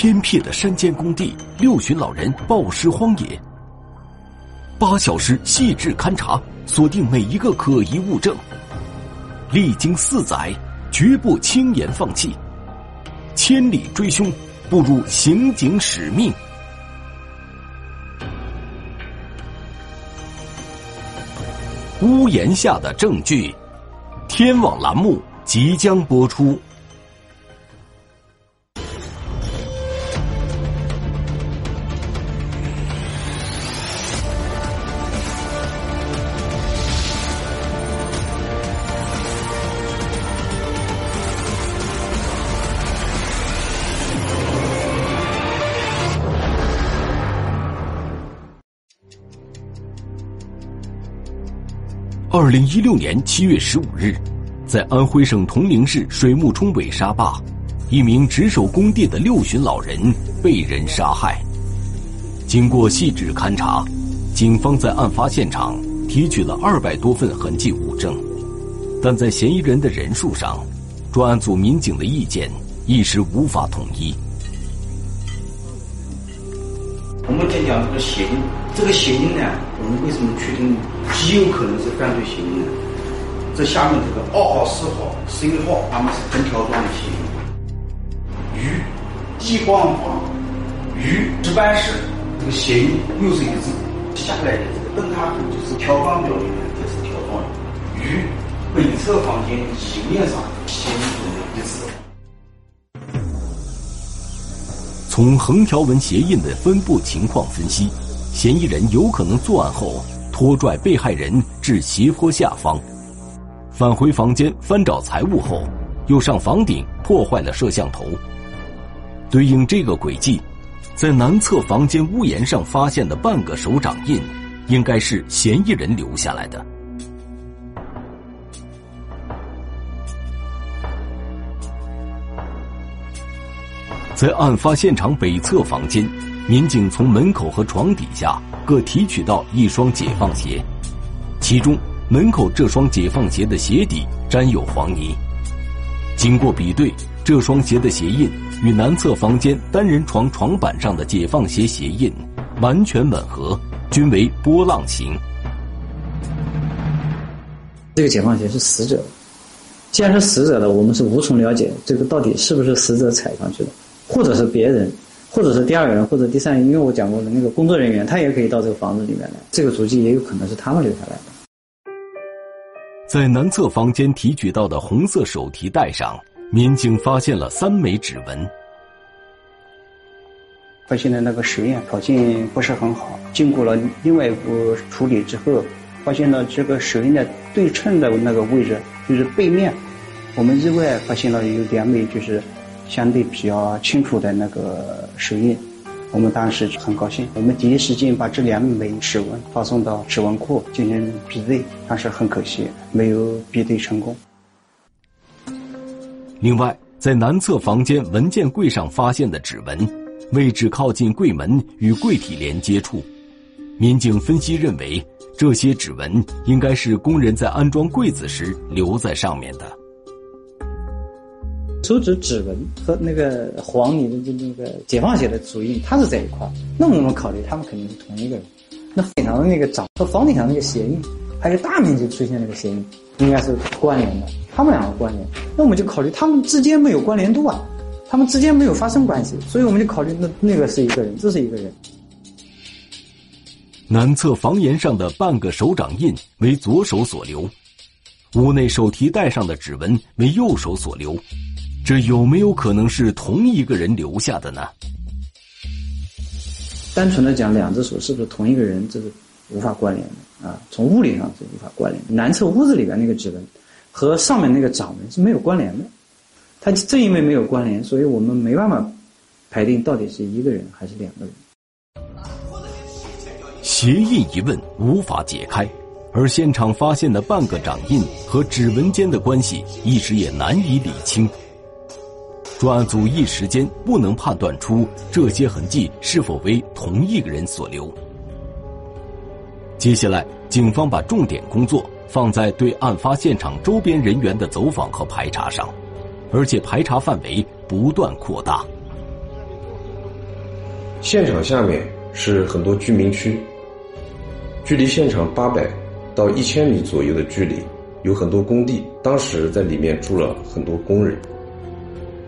偏僻的山间工地，六旬老人暴尸荒野。八小时细致勘查，锁定每一个可疑物证。历经四载，绝不轻言放弃。千里追凶，步入刑警使命。屋檐下的证据，天网栏目即将播出。二零一六年七月十五日，在安徽省铜陵市水木冲尾沙坝，一名值守工地的六旬老人被人杀害。经过细致勘查，警方在案发现场提取了二百多份痕迹物证，但在嫌疑人的人数上，专案组民警的意见一时无法统一。我们讲讲这个嫌疑，这个嫌疑呢，我们为什么确定极有可能是犯罪嫌疑人？这下面这个二号、四号、十一号，他们是横条状的嫌疑。与地光房与值班室这个嫌疑又是一致。下来的这个灯塔就是条状表里面也是条状的，与北侧房间斜面上嫌疑也是一致。从横条纹鞋印的分布情况分析，嫌疑人有可能作案后拖拽被害人至斜坡下方，返回房间翻找财物后，又上房顶破坏了摄像头。对应这个轨迹，在南侧房间屋檐上发现的半个手掌印，应该是嫌疑人留下来的。在案发现场北侧房间，民警从门口和床底下各提取到一双解放鞋，其中门口这双解放鞋的鞋底沾有黄泥。经过比对，这双鞋的鞋印与南侧房间单人床床板上的解放鞋鞋印完全吻合，均为波浪形。这个解放鞋是死者，既然是死者的，我们是无从了解这个到底是不是死者踩上去的。或者是别人，或者是第二个人，或者第三人，因为我讲过的那个工作人员，他也可以到这个房子里面来，这个足迹也有可能是他们留下来的。在南侧房间提取到的红色手提袋上，民警发现了三枚指纹。发现的那个实验条件不是很好，经过了另外一步处理之后，发现了这个手印的对称的那个位置就是背面，我们意外发现了有两枚就是。相对比较清楚的那个手印，我们当时很高兴。我们第一时间把这两枚指纹发送到指纹库进行比对，但是很可惜没有比对成功。另外，在南侧房间文件柜上发现的指纹，位置靠近柜门与柜体连接处，民警分析认为，这些指纹应该是工人在安装柜子时留在上面的。手指指纹和那个黄泥的就那个解放鞋的足印，它是在一块儿。那我们考虑，他们肯定是同一个人。那顶上的那个掌和房顶上那个鞋印，还有大面积出现那个鞋印，应该是关联的。他们两个关联，那我们就考虑他们之间没有关联度啊，他们之间没有发生关系，所以我们就考虑那那个是一个人，这是一个人。南侧房檐上的半个手掌印为左手所留，屋内手提袋上的指纹为右手所留。这有没有可能是同一个人留下的呢？单纯的讲，两只手是不是同一个人，这是无法关联的啊。从物理上是无法关联。南侧屋子里边那个指纹和上面那个掌纹是没有关联的。它正因为没有关联，所以我们没办法排定到底是一个人还是两个人。鞋印疑问无法解开，而现场发现的半个掌印和指纹间的关系一时也难以理清。专案组一时间不能判断出这些痕迹是否为同一个人所留。接下来，警方把重点工作放在对案发现场周边人员的走访和排查上，而且排查范围不断扩大。现场下面是很多居民区，距离现场八百到一千米左右的距离，有很多工地，当时在里面住了很多工人。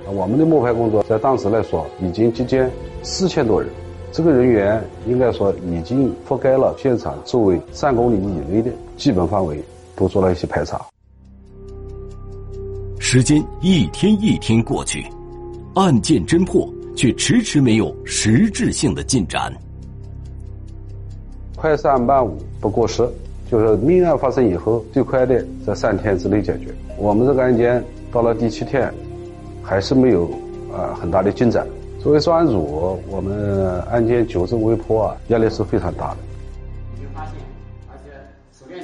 我们的摸排工作在当时来说已经接近四千多人，这个人员应该说已经覆盖了现场周围三公里以内的基本范围，都做了一些排查。时间一天一天过去，案件侦破却迟迟没有实质性的进展。快三慢五不过时，就是命案发生以后，最快的在三天之内解决。我们这个案件到了第七天。还是没有啊很大的进展。作为专案组，我们案件纠正未破啊，压力是非常大的。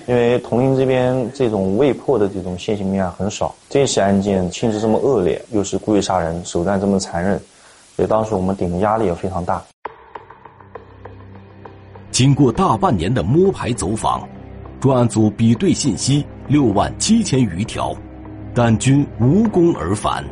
因为铜陵这边这种未破的这种现行命案很少，这起案件性质这么恶劣，又是故意杀人，手段这么残忍，所以当时我们顶的压力也非常大。经过大半年的摸排走访，专案组比对信息六万七千余条，但均无功而返。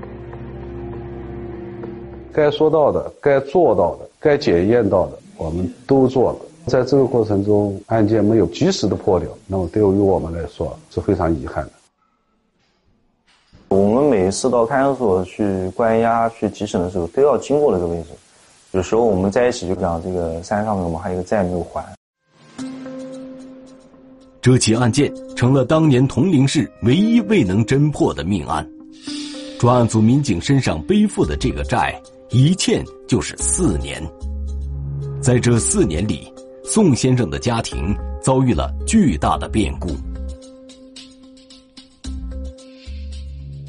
该说到的、该做到的、该检验到的，我们都做了。在这个过程中，案件没有及时的破掉，那么对于我们来说是非常遗憾的。我们每次到看守所去关押、去提审的时候，都要经过那个位置。有时候我们在一起就讲，这个山上面我们还有个债没有还。这起案件成了当年铜陵市唯一未能侦破的命案。专案组民警身上背负的这个债。一欠就是四年，在这四年里，宋先生的家庭遭遇了巨大的变故。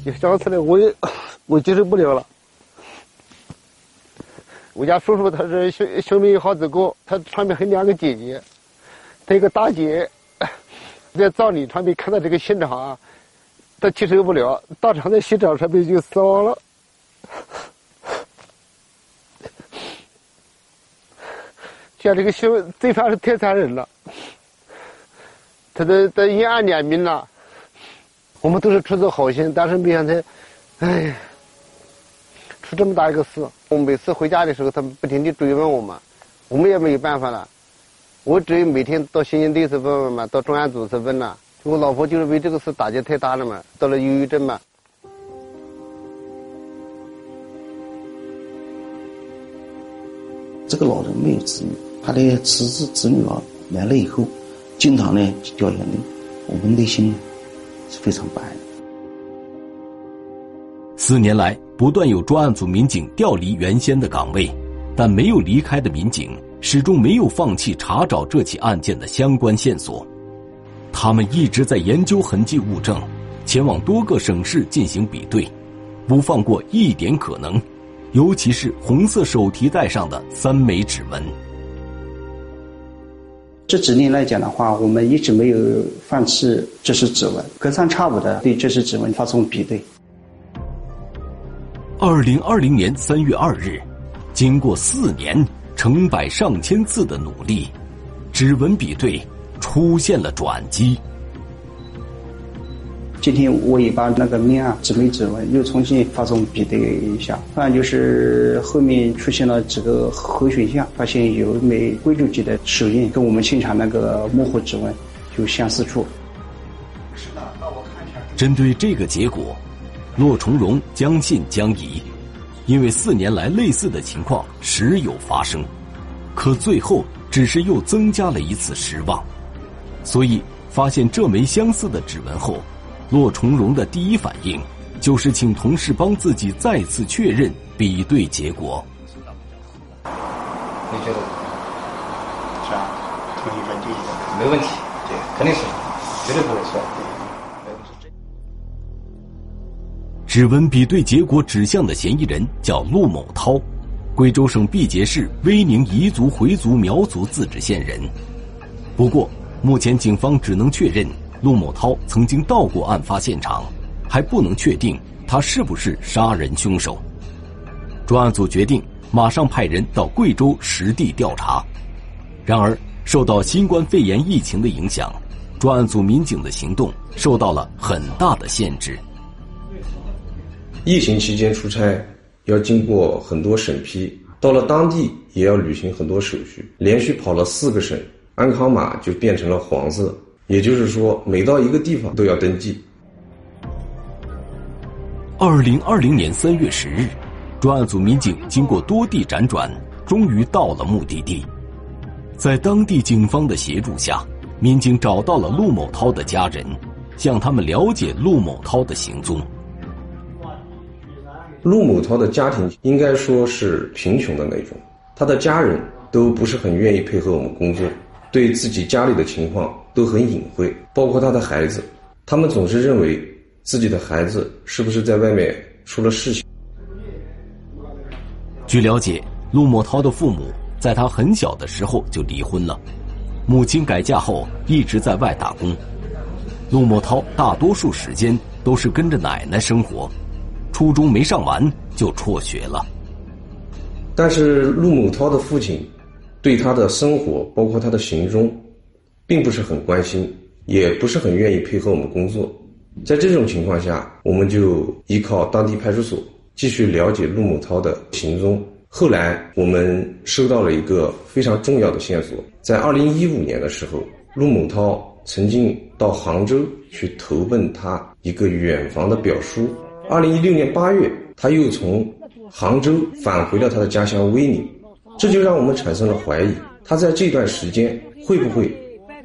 你想起来，我也我接受不了了。我家叔叔他是小小命好子哥，他旁边还两个姐姐，他一个大姐在葬礼上面看到这个现场啊，他接受不了，当场在现场上面就死亡了。像这个小罪犯是太残忍了，他的在阴暗两面呐，我们都是出自好心，但是没想到，哎，出这么大一个事。我每次回家的时候，他们不停的追问我们，我们也没有办法了。我只有每天到刑警队去问问嘛，到专案组去问呐。我老婆就是为这个事打击太大了嘛，得了忧郁症嘛。这个老人没有子女。他的侄子侄女啊来了以后，经常呢掉眼泪，我们内心呢是非常不安。四年来，不断有专案组民警调离原先的岗位，但没有离开的民警始终没有放弃查找这起案件的相关线索。他们一直在研究痕迹物证，前往多个省市进行比对，不放过一点可能，尤其是红色手提袋上的三枚指纹。这几年来讲的话，我们一直没有放弃这些指纹，隔三差五的对这些指纹发送比对。二零二零年三月二日，经过四年成百上千次的努力，指纹比对出现了转机。今天我也把那个命案指纹指纹又重新发送比对一下，反正就是后面出现了几个核选项，发现有一枚贵州籍的手印跟我们现场那个模糊指纹有相似处。是的，那我看一下。针对这个结果，骆重荣将信将疑，因为四年来类似的情况时有发生，可最后只是又增加了一次失望，所以发现这枚相似的指纹后。骆重荣的第一反应就是请同事帮自己再次确认比对结果。你觉得是吧？没问题，对，肯定是，绝对不会错。指纹比对结果指向的嫌疑人叫陆某涛，贵州省毕节市威宁彝族回族苗族自治县人。不过，目前警方只能确认。陆某涛曾经到过案发现场，还不能确定他是不是杀人凶手。专案组决定马上派人到贵州实地调查。然而，受到新冠肺炎疫情的影响，专案组民警的行动受到了很大的限制。疫情期间出差要经过很多审批，到了当地也要履行很多手续，连续跑了四个省，安康码就变成了黄色，也就是说每到一个地方都要登记。二零二零年三月十日，专案组民警经过多地辗转，终于到了目的地。在当地警方的协助下，民警找到了陆某涛的家人，向他们了解陆某涛的行踪。陆某涛的家庭应该说是贫穷的那种，他的家人都不是很愿意配合我们工作，对自己家里的情况都很隐晦，包括他的孩子，他们总是认为自己的孩子是不是在外面出了事情。据了解，陆某涛的父母在他很小的时候就离婚了，母亲改嫁后一直在外打工，陆某涛大多数时间都是跟着奶奶生活。初中没上完就辍学了，但是陆某涛的父亲对他的生活，包括他的行踪，并不是很关心，也不是很愿意配合我们工作。在这种情况下，我们就依靠当地派出所继续了解陆某涛的行踪。后来我们收到了一个非常重要的线索，在二零一五年的时候，陆某涛曾经到杭州去投奔他一个远房的表叔。二零一六年八月，他又从杭州返回了他的家乡威宁，这就让我们产生了怀疑，他在这段时间会不会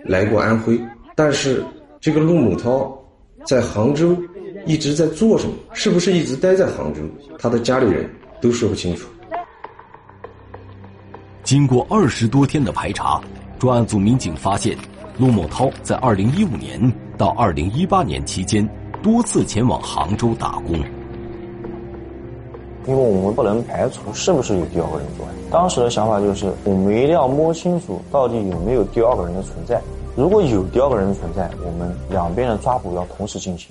来过安徽？但是这个陆某涛在杭州一直在做什么？是不是一直待在杭州？他的家里人都说不清楚。经过二十多天的排查，专案组民警发现，陆某涛在二零一五年到二零一八年期间。多次前往杭州打工，因为我们不能排除是不是有第二个人作案。当时的想法就是，我们一定要摸清楚到底有没有第二个人的存在。如果有第二个人存在，我们两边的抓捕要同时进行。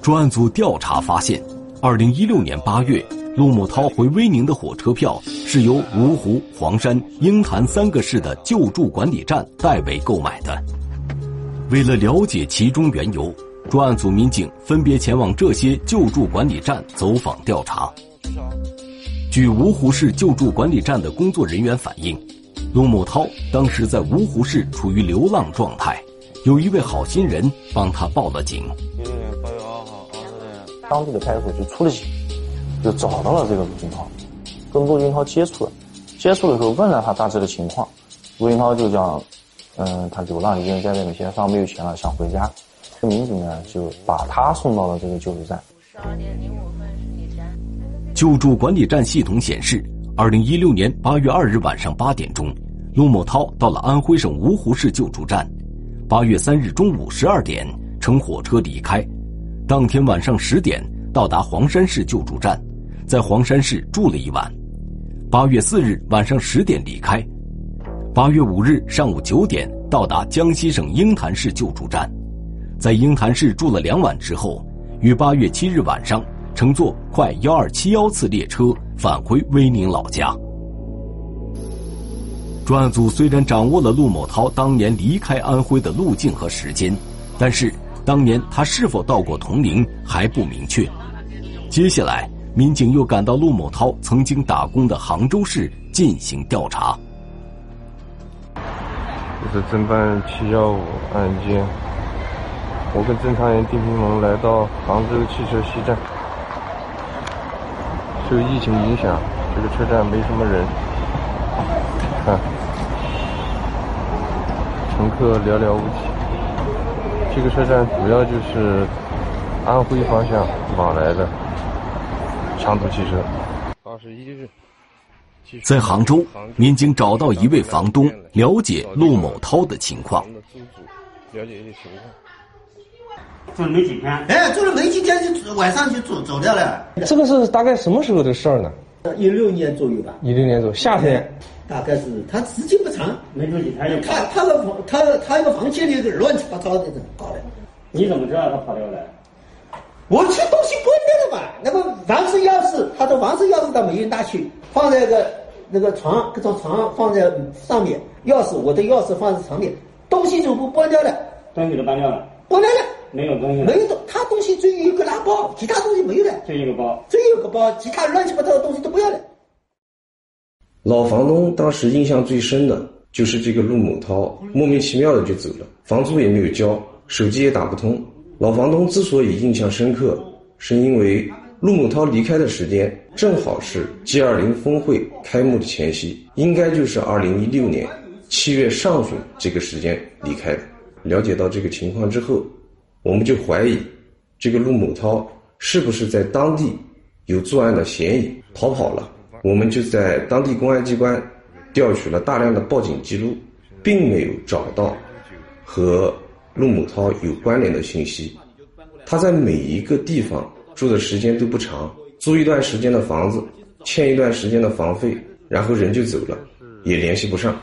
专案组调查发现，二零一六年八月，陆某涛回威宁的火车票是由芜湖、黄山、鹰潭三个市的救助管理站代为购买的。为了了解其中缘由，专案组民警分别前往这些救助管理站走访调查。据芜湖市救助管理站的工作人员反映，陆某涛当时在芜湖市处于流浪状态，有一位好心人帮他报了警。一六年八月二号，当地的派出所就出了警，就找到了这个陆金涛，跟陆金涛接触了。接触的时候问了他大致的情况，陆金涛就讲。嗯，他流浪已经在外面，现在上没有钱了，想回家。这民警呢，就把他送到了这个救助站。救助管理站系统显示，二零一六年八月二日晚上八点钟，陆某涛到了安徽省芜湖市救助站。八月三日中午十二点乘火车离开，当天晚上十点到达黄山市救助站，在黄山市住了一晚。八月四日晚上十点离开。八月五日上午九点到达江西省鹰潭市救助站，在鹰潭市住了两晚之后，于八月七日晚上乘坐快幺二七幺次列车返回威宁老家。专案组虽然掌握了陆某涛当年离开安徽的路径和时间，但是当年他是否到过铜陵还不明确。接下来，民警又赶到陆某涛曾经打工的杭州市进行调查。这是侦办七幺五案件，我跟侦查员丁平龙来到杭州汽车西站。受疫情影响，这个车站没什么人，看，乘客寥寥无几。这个车站主要就是安徽方向往来的长途汽车。二十一日。在杭州，民警找到一位房东，了解陆某涛的情况。了解一些情况。住了没几天？哎，住了没几天就晚上就走走掉了。这个是大概什么时候的事儿呢？一六年左右吧。一六年左右，夏天。大概是他时间不长，没住几天就他他的房他他一个房间里个乱七八糟的搞的。你怎么知道他跑掉了？我这东西关掉了嘛？那个房子钥匙，他的房子钥匙倒没有拿去，放在个那个床，各种床放在上面，钥匙我的钥匙放在床面，东西全部搬掉了。东西都搬掉了。搬掉了。没有东西。没有东，他东西只有一个拉包，其他东西没有了。就一个包。只有一个包，其他乱七八糟的东西都不要了。老房东当时印象最深的就是这个陆某涛莫名其妙的就走了，房租也没有交，手机也打不通。老房东之所以印象深刻，是因为陆某涛离开的时间正好是 G20 峰会开幕的前夕，应该就是2016年七月上旬这个时间离开的。了解到这个情况之后，我们就怀疑这个陆某涛是不是在当地有作案的嫌疑逃跑了。我们就在当地公安机关调取了大量的报警记录，并没有找到和陆某涛有关联的信息。他在每一个地方住的时间都不长，租一段时间的房子，欠一段时间的房费，然后人就走了，也联系不上。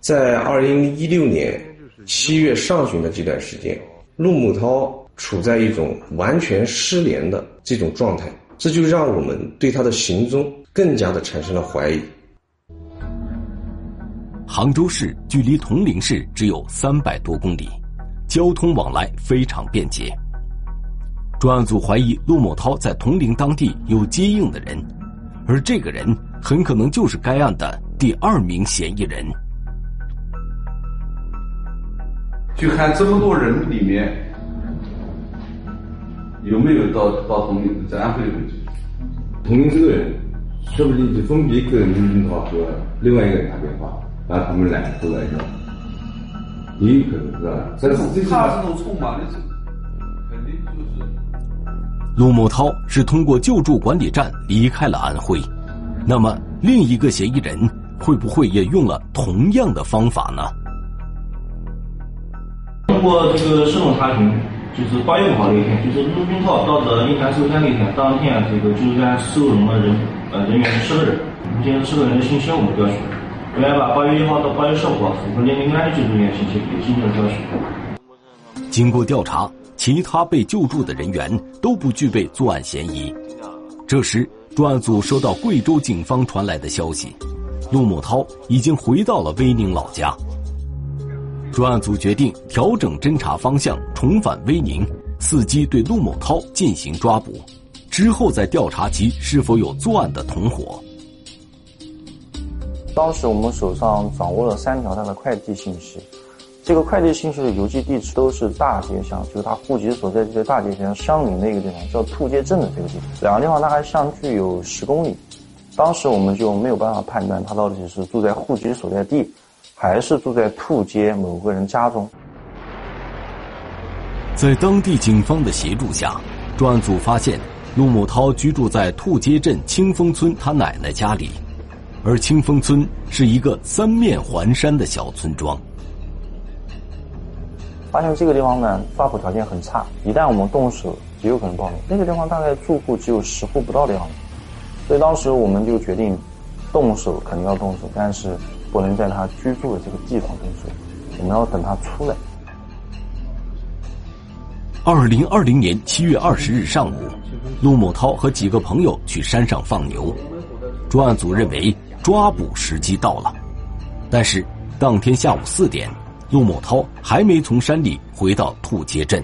在二零一六年七月上旬的这段时间，陆某涛处在一种完全失联的这种状态，这就让我们对他的行踪。更加的产生了怀疑。杭州市距离铜陵市只有三百多公里，交通往来非常便捷。专案组怀疑陆某涛在铜陵当地有接应的人，而这个人很可能就是该案的第二名嫌疑人。就看这么多人里面有没有到到铜陵在安徽的位置，铜陵这个人。说不定就分别跟陆军涛和另外一个人打电话，让他们来都来要，也有可能是吧？这是他这种冲嘛，那是肯定就是。陆某涛是通过救助管理站离开了安徽，那么另一个嫌疑人会不会也用了同样的方法呢？通过这个系统查询，就是八月五号那一天，就是陆军涛到这银滩受灾那天，当天这个救助站收容了人。呃，人员是十个人，目前十个人的信息我们调取，另外把八月一号到八月十五号符合年龄案的救助人员信息也进行了调取。经过调查，其他被救助的人员都不具备作案嫌疑。这时，专案组收到贵州警方传来的消息，陆某涛已经回到了威宁老家。专案组决定调整侦查方向，重返威宁，伺机对陆某涛进行抓捕。之后再调查其是否有作案的同伙。当时我们手上掌握了三条他的快递信息，这个快递信息的邮寄地址都是大街乡，就是他户籍所在地的大街乡相邻的一个地方，叫兔街镇的这个地方。两个地方大概相距有十公里，当时我们就没有办法判断他到底是住在户籍所在地，还是住在兔街某个人家中。在当地警方的协助下，专案组发现。陆某涛居住在兔街镇清风村他奶奶家里，而清风村是一个三面环山的小村庄。发现这个地方呢，抓捕条件很差，一旦我们动手，极有可能暴露。那个地方大概住户只有十户不到的样子，所以当时我们就决定，动手肯定要动手，但是不能在他居住的这个地方动手，我们要等他出来。二零二零年七月二十日上午。陆某涛和几个朋友去山上放牛，专案组认为抓捕时机到了，但是当天下午四点，陆某涛还没从山里回到兔街镇，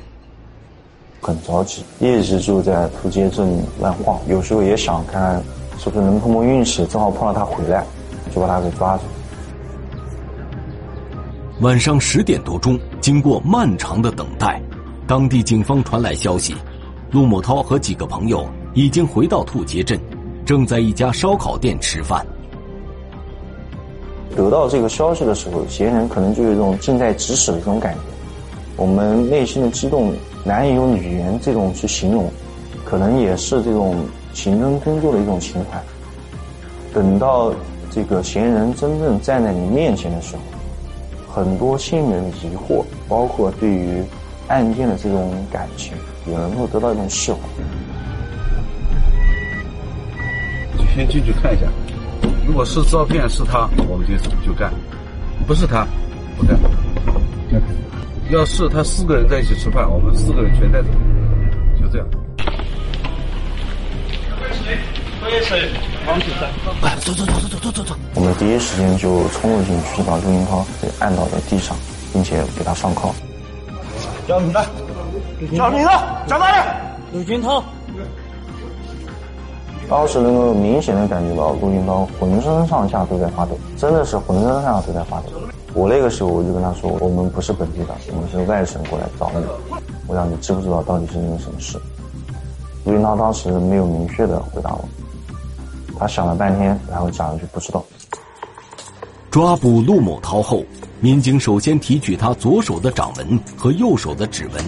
很着急，一直就在兔街镇乱晃，有时候也想看是不是能碰碰运气，正好碰到他回来，就把他给抓住。晚上十点多钟，经过漫长的等待，当地警方传来消息。陆某涛和几个朋友已经回到兔街镇，正在一家烧烤店吃饭。得到这个消息的时候，嫌疑人可能就有一种近在咫尺的这种感觉，我们内心的激动难以用语言这种去形容，可能也是这种刑侦工作的一种情怀。等到这个嫌疑人真正站在你面前的时候，很多心里的疑惑，包括对于案件的这种感情。也能够得到一种释怀。就先进去看一下，如果是照片是他，我们就就干；不是他，不干。要是他四个人在一起吃饭，我们四个人全带走，就这样。喝水，喝水，王先生，快走走走走走走走走。我们第一时间就冲了进去，把陆云涛给按倒在地上，并且给他上铐。叫你的。找你的，找哪里？陆军涛。当时能够明显的感觉到陆云涛浑身上下都在发抖，真的是浑身上下都在发抖。我那个时候我就跟他说，我们不是本地的，我们是外省过来找你，我想你知不知道到底是因为什么事？陆云涛当时没有明确的回答我，他想了半天，然后讲了句不知道。抓捕陆某涛后，民警首先提取他左手的掌纹和右手的指纹，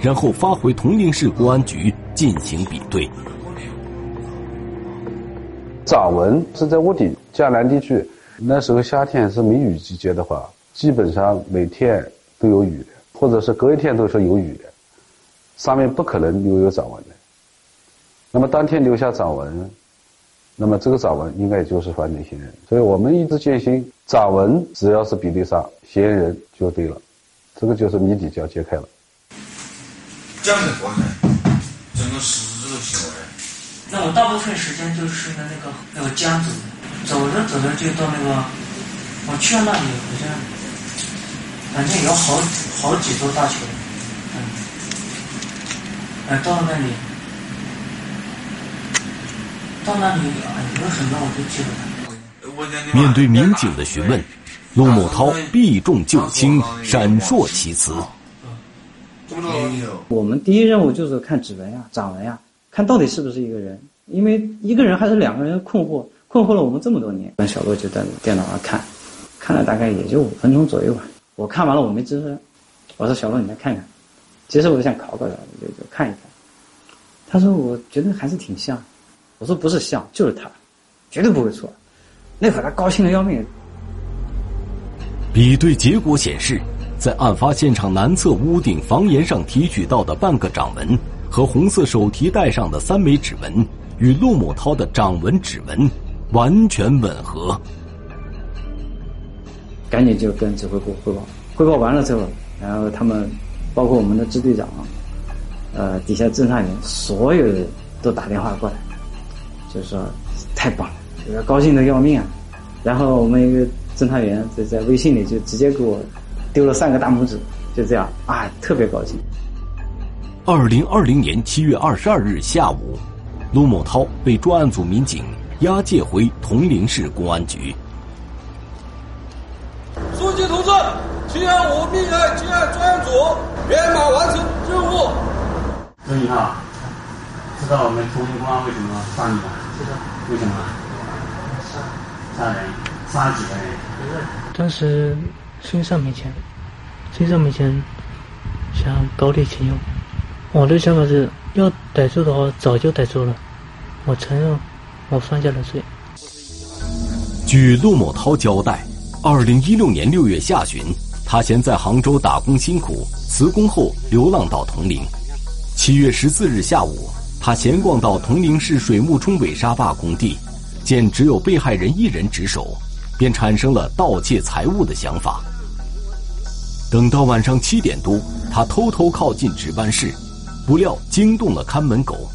然后发回铜陵市公安局进行比对。掌纹是在屋顶，江南地区那时候夏天是梅雨季节的话，基本上每天都有雨的，或者是隔一天都是有雨的，上面不可能留有掌纹的。那么当天留下掌纹，那么这个掌纹应该就是犯罪嫌疑人。所以我们一直坚信，掌纹只要是比对上，嫌疑人就对了，这个就是谜底就要揭开了。这样的过程，整个实质行为。那我大部分时间就是在那个那个江走，走着走着就到那个，我去了那里好像，反正有好好几座大桥，嗯，哎，到了那里，到那里哎有很多我都记得。面对民警的询问，陆某涛避重就轻，闪烁其词。我们第一任务就是看指纹呀、掌纹呀。看到底是不是一个人？因为一个人还是两个人困惑，困惑了我们这么多年。跟小洛就在电脑上看，看了大概也就五分钟左右吧。我看完了，我没吱声。我说：“小洛，你来看看。”其实我就想考考他，就就看一看。他说：“我觉得还是挺像。”我说：“不是像，就是他，绝对不会错。”那会儿他高兴的要命。比对结果显示，在案发现场南侧屋顶房檐上提取到的半个掌纹。和红色手提袋上的三枚指纹与陆某涛的掌纹指纹完全吻合，赶紧就跟指挥部汇报。汇报完了之后，然后他们，包括我们的支队长，呃，底下侦查员，所有人都打电话过来，就是说太棒了，高兴的要命啊！然后我们一个侦查员在在微信里就直接给我丢了三个大拇指，就这样啊，特别高兴。二零二零年七月二十二日下午，陆某涛被专案组民警押解回铜陵市公安局。书记同志，七幺五命案积案专案组圆满完成任务。周一号，知道我们铜陵公安为什么杀你吗？知道。为什么？杀人，杀了几个人？当时身上没钱，身上没钱，想搞点钱用。我的想法是要逮住的话，早就逮住了。我承认，我犯下了罪。据陆某涛交代，二零一六年六月下旬，他先在杭州打工辛苦，辞工后流浪到铜陵。七月十四日下午，他闲逛到铜陵市水木冲尾沙坝工地，见只有被害人一人值守，便产生了盗窃财物的想法。等到晚上七点多，他偷偷靠近值班室。不料惊动了看门狗，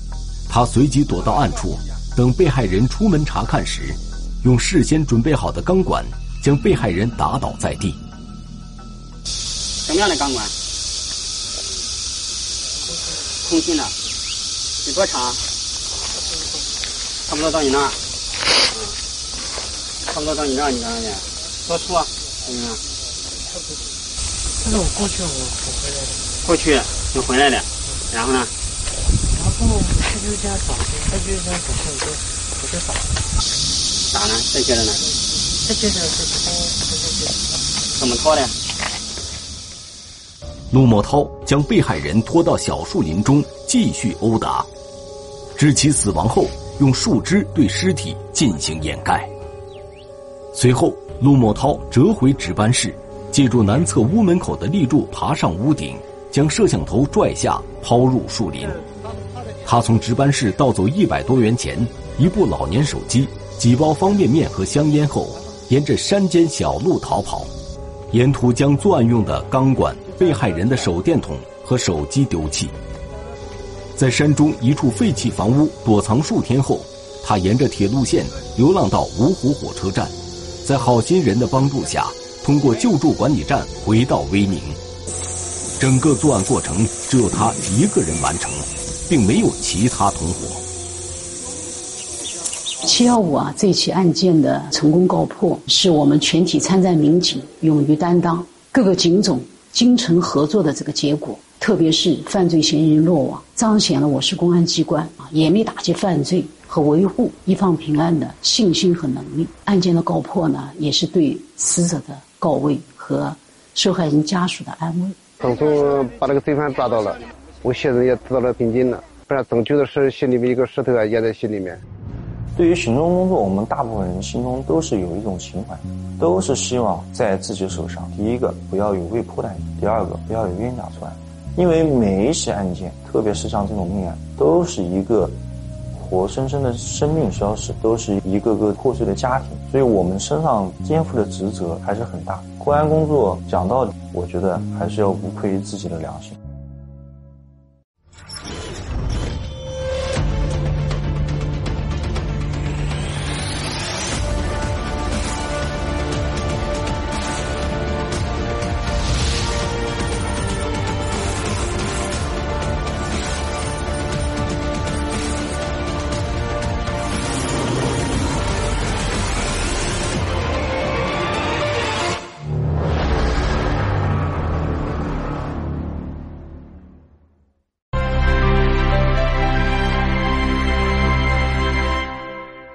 他随即躲到暗处，等被害人出门查看时，用事先准备好的钢管将被害人打倒在地。什么样的钢管？空心的，有多长？差不多到你那儿。差不多到你那儿，你看看去。多粗啊？怎么样？但是我过去我我回来的。过去你回来了。然后呢？然后他就这样找，他就这样找，我就我就打。打呢？再接着呢？再接着是拖，拖拖怎么拖的？陆某涛将被害人拖到小树林中继续殴打，致其死亡后，用树枝对尸体进行掩盖。随后，陆某涛折回值班室，借助南侧屋门口的立柱爬上屋顶。将摄像头拽下，抛入树林。他从值班室盗走一百多元钱、一部老年手机、几包方便面和香烟后，沿着山间小路逃跑。沿途将作案用的钢管、被害人的手电筒和手机丢弃。在山中一处废弃房屋躲藏数天后，他沿着铁路线流浪到芜湖火车站，在好心人的帮助下，通过救助管理站回到威宁。整个作案过程只有他一个人完成，并没有其他同伙。七幺五啊，这起案件的成功告破，是我们全体参战民警勇于担当、各个警种精诚合作的这个结果。特别是犯罪嫌疑人落网，彰显了我市公安机关啊严厉打击犯罪和维护一方平安的信心和能力。案件的告破呢，也是对死者的告慰和受害人家属的安慰。当初把那个罪犯抓到了，我现在也得到了平静了。不然总觉得是心里面一个石头啊压在心里面。对于行动工作，我们大部分人心中都是有一种情怀，都是希望在自己手上，第一个不要有未破的案件，第二个不要有冤假错案。因为每一起案件，特别是像这种命案，都是一个活生生的生命消失，都是一个个破碎的家庭，所以我们身上肩负的职责还是很大。公安工作讲道理，我觉得还是要无愧于自己的良心。